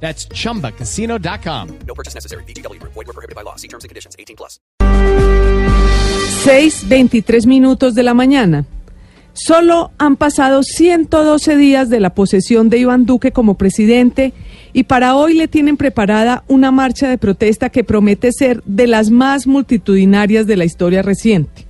That's chumbacasino.com. No purchase necessary. BGW. Void were prohibited by law. See terms and conditions. 18 plus. 6.23 minutos de la mañana. Solo han pasado 112 días de la posesión de Iván Duque como presidente y para hoy le tienen preparada una marcha de protesta que promete ser de las más multitudinarias de la historia reciente.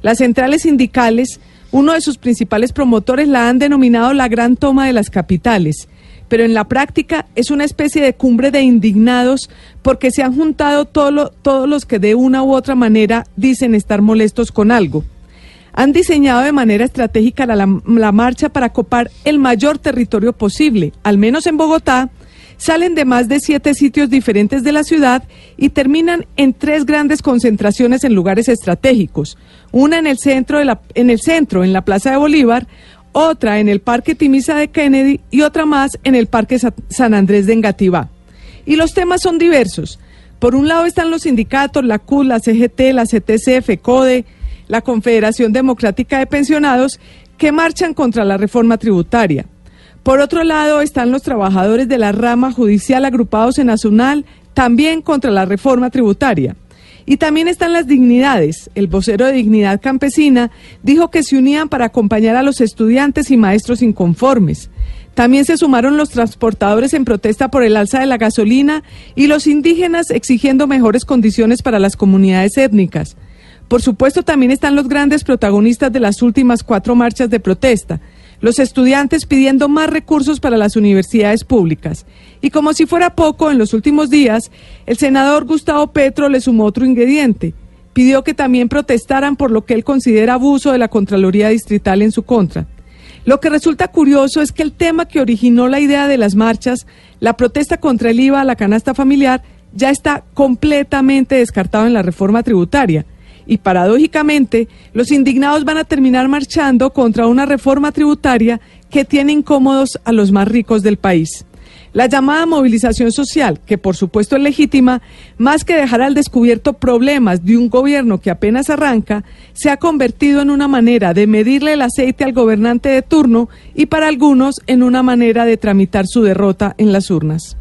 Las centrales sindicales, uno de sus principales promotores, la han denominado la gran toma de las capitales pero en la práctica es una especie de cumbre de indignados porque se han juntado todos los que de una u otra manera dicen estar molestos con algo. Han diseñado de manera estratégica la, la marcha para copar el mayor territorio posible, al menos en Bogotá, salen de más de siete sitios diferentes de la ciudad y terminan en tres grandes concentraciones en lugares estratégicos. Una en el centro, de la, en el centro, en la Plaza de Bolívar, otra en el Parque Timisa de Kennedy y otra más en el Parque San Andrés de Engativá. Y los temas son diversos. Por un lado están los sindicatos, la CUT, la CGT, la CTC, FECODE, la Confederación Democrática de Pensionados, que marchan contra la reforma tributaria. Por otro lado están los trabajadores de la rama judicial agrupados en Azunal, también contra la reforma tributaria. Y también están las dignidades. El vocero de Dignidad Campesina dijo que se unían para acompañar a los estudiantes y maestros inconformes. También se sumaron los transportadores en protesta por el alza de la gasolina y los indígenas exigiendo mejores condiciones para las comunidades étnicas. Por supuesto, también están los grandes protagonistas de las últimas cuatro marchas de protesta, los estudiantes pidiendo más recursos para las universidades públicas. Y como si fuera poco, en los últimos días, el senador Gustavo Petro le sumó otro ingrediente. Pidió que también protestaran por lo que él considera abuso de la Contraloría Distrital en su contra. Lo que resulta curioso es que el tema que originó la idea de las marchas, la protesta contra el IVA a la canasta familiar, ya está completamente descartado en la reforma tributaria y paradójicamente los indignados van a terminar marchando contra una reforma tributaria que tiene incómodos a los más ricos del país. La llamada movilización social, que por supuesto es legítima, más que dejar al descubierto problemas de un gobierno que apenas arranca, se ha convertido en una manera de medirle el aceite al gobernante de turno y para algunos en una manera de tramitar su derrota en las urnas.